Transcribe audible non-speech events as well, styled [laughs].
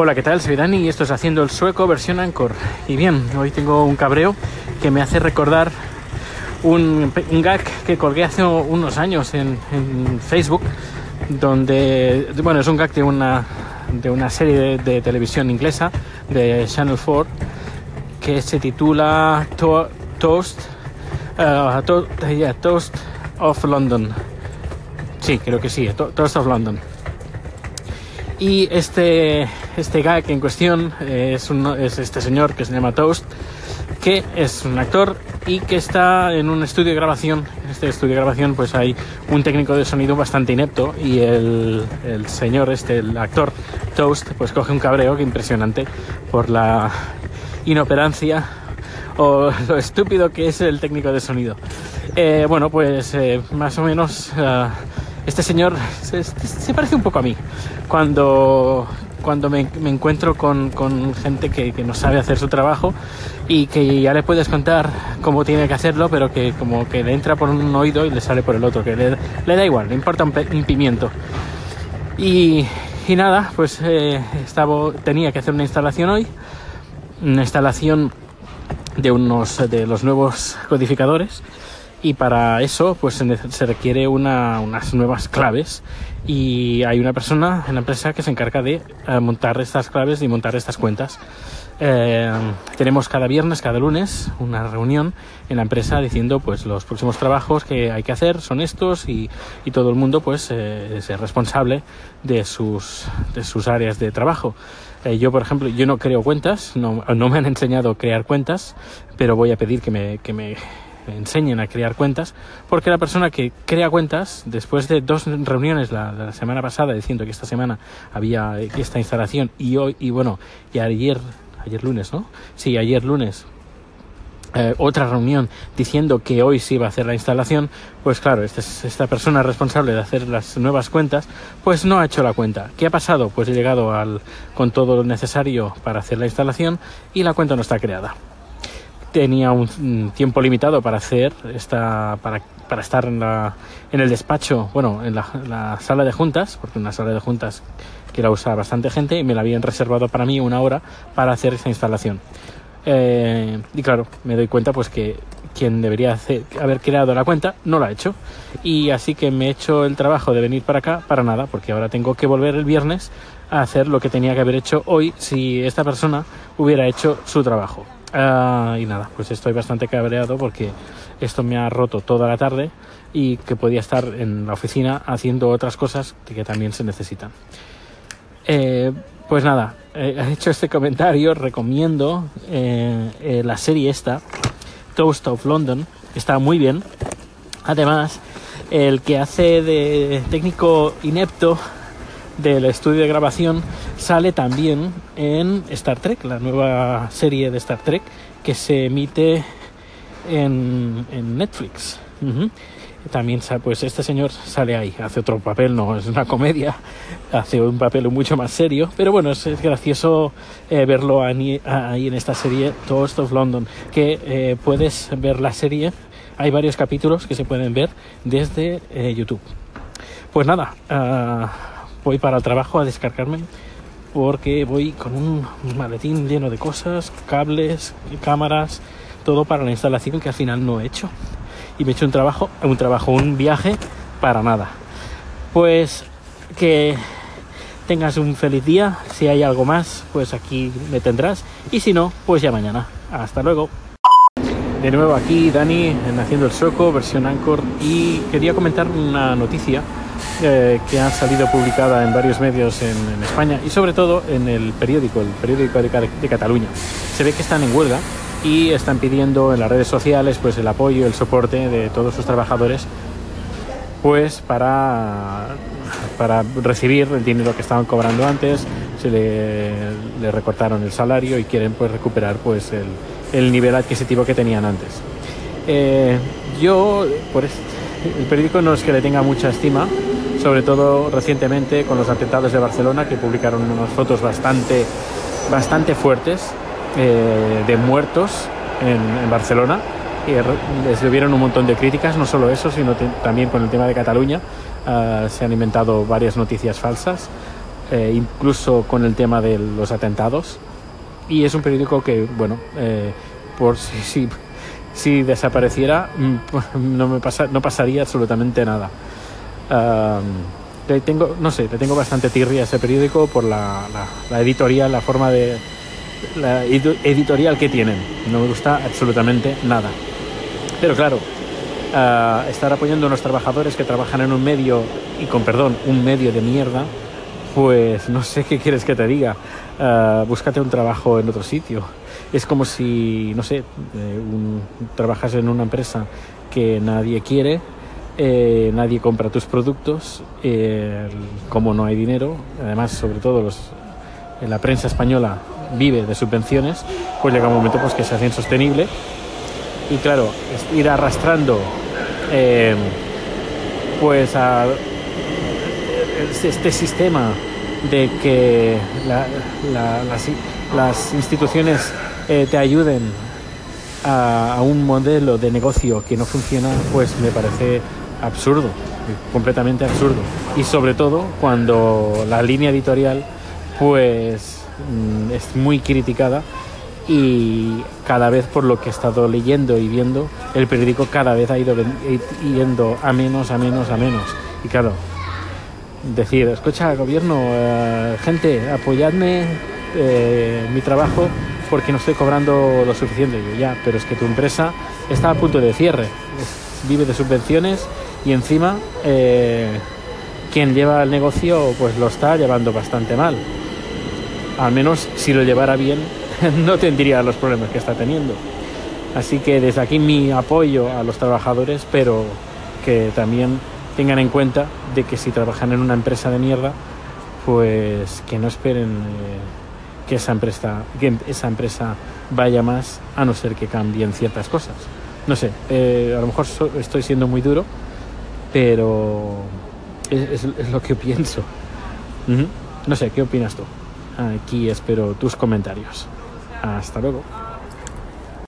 Hola, ¿qué tal? Soy Dani y esto es Haciendo el Sueco versión Anchor. Y bien, hoy tengo un cabreo que me hace recordar un, gag que colgué hace unos años en, Facebook, donde, bueno, es un gag de una, de una serie de, televisión inglesa, de Channel 4, que se titula to Toast, to yeah, Toast of London. Sí, creo que sí, to Toast of London. Y este, este gag en cuestión es, un, es este señor que se llama Toast, que es un actor y que está en un estudio de grabación. En este estudio de grabación pues hay un técnico de sonido bastante inepto y el, el señor, este, el actor Toast, pues coge un cabreo que impresionante por la inoperancia o lo estúpido que es el técnico de sonido. Eh, bueno, pues eh, más o menos uh, este señor se, parece un poco a mí cuando, cuando me, encuentro con, con gente que, que, no sabe hacer su trabajo y que ya le puedes contar cómo tiene que hacerlo, pero que como que le entra por un oído y le sale por el otro, que le, le da igual, le importa un, un pimiento. Y, y, nada, pues eh, estaba, tenía que hacer una instalación hoy, una instalación de unos de los nuevos codificadores y para eso pues se, requiere una, unas nuevas claves y hay una persona en la empresa que se encarga de uh, montar estas claves y montar estas cuentas. Eh, tenemos cada viernes, cada lunes, una reunión en la empresa diciendo pues los próximos trabajos que hay que hacer son estos y, y todo el mundo pues eh, es responsable de sus, de sus áreas de trabajo. Eh, yo, por ejemplo, yo no creo cuentas, no, no, me han enseñado a crear cuentas, pero voy a pedir que me, que me enseñen a crear cuentas, porque la persona que crea cuentas, después de dos reuniones la, semana pasada diciendo que esta semana había esta instalación y hoy, y bueno, y ayer, ayer lunes, ¿no? Sí, ayer lunes eh, otra reunión diciendo que hoy se iba a hacer la instalación, pues claro, esta, esta, persona responsable de hacer las nuevas cuentas, pues no ha hecho la cuenta. ¿Qué ha pasado? Pues he llegado al, con todo lo necesario para hacer la instalación y la cuenta no está creada. Tenía un tiempo limitado para hacer esta, para, para estar en, la, en el despacho, bueno, en la, la sala de juntas, porque una sala de juntas que la usa bastante gente y me la habían reservado para mí una hora para hacer esta instalación. Eh, y claro, me doy cuenta pues que quien debería hacer, haber creado la cuenta no lo ha hecho. Y así que me he hecho el trabajo de venir para acá para nada, porque ahora tengo que volver el viernes a hacer lo que tenía que haber hecho hoy si esta persona hubiera hecho su trabajo. Uh, y nada, pues estoy bastante cabreado porque esto me ha roto toda la tarde y que podía estar en la oficina haciendo otras cosas que también se necesitan. Eh, pues nada, eh, [laughs] he hecho este comentario, recomiendo eh, eh, la serie esta, Toast of London, está muy bien. Además, el que hace de técnico inepto del estudio de grabación sale también en Star Trek, la nueva serie de Star Trek que se emite en, en Netflix. También pues este señor sale ahí, hace otro papel, no es una comedia, hace un papel mucho más serio, pero bueno, es, gracioso eh, verlo ahí, ahí, en esta serie Toast of London, que eh, puedes ver la serie, hay varios capítulos que se pueden ver desde eh, YouTube. Pues nada, uh, voy para el trabajo a descargarme porque voy con un maletín lleno de cosas, cables, cámaras, todo para la instalación que al final no he hecho y me he hecho un trabajo, un trabajo, un viaje para nada. Pues que tengas un feliz día. Si hay algo más, pues aquí me tendrás. Y si no, pues ya mañana. Hasta luego. De nuevo aquí Dani en Haciendo el Soco, versión Anchor. Y quería comentar una noticia eh, que ha salido publicada en varios medios en, en, España y sobre todo en el periódico, el periódico de, de Cataluña. Se ve que están en huelga y están pidiendo en las redes sociales pues el apoyo, el soporte de todos sus trabajadores pues para, para recibir el dinero que estaban cobrando antes, se le, le recortaron el salario y quieren pues recuperar pues el, el nivel adquisitivo que tenían antes. Eh, yo, por este, el periódico no es que le tenga mucha estima, sobre todo recientemente con los atentados de Barcelona que publicaron unas fotos bastante, bastante fuertes eh, de muertos en, en Barcelona y les hubieron un montón de críticas, no solo eso, sino también con el tema de Cataluña. Uh, se han inventado varias noticias falsas. eh, incluso con el tema de los atentados. Y es un periódico que, bueno, eh, por si, si, desapareciera, mm, [laughs] no, me pasa, no pasaría absolutamente nada. le tengo, no sé, le tengo bastante tirria a ese periódico por la, la editorial, la forma de, la editorial que tienen. No me gusta absolutamente nada. Pero claro, estar apoyando a los trabajadores que trabajan en un medio, y con perdón, un medio de mierda, pues no sé qué quieres que te diga. Búscate un trabajo en otro sitio. Es como si, no sé, eh, trabajas en una empresa que nadie quiere, eh, nadie compra tus productos, eh, como no hay dinero, además, sobre todo la prensa española vive de subvenciones, pues llega un momento pues, que se hace insostenible. Y claro, ir arrastrando pues a este sistema de que las, instituciones eh, te ayuden a, un modelo de negocio que no funciona, pues me parece absurdo, completamente absurdo. Y sobre todo cuando la línea editorial, pues Mm, es muy criticada y cada vez por lo que he estado leyendo y viendo, el periódico cada vez ha ido yendo a menos, a menos, a menos. Y claro, decir, escucha, gobierno, eh, gente, apoyadme eh, mi trabajo porque no estoy cobrando lo suficiente. Yo ya, pero es que tu empresa está a punto de cierre, vive de subvenciones y encima eh, quien lleva el negocio pues lo está llevando bastante mal al menos si lo llevara bien, [laughs] no tendría los problemas que está teniendo. Así que desde aquí mi apoyo a los trabajadores, pero que también tengan en cuenta de que si trabajan en una empresa de mierda, pues que no esperen eh, que, esa empresa, vaya más, a no ser que cambien ciertas cosas. No sé, eh, a lo mejor estoy siendo muy duro, pero es, lo que [laughs] pienso. No sé, ¿qué opinas tú? Aquí espero tus comentarios. Hasta luego.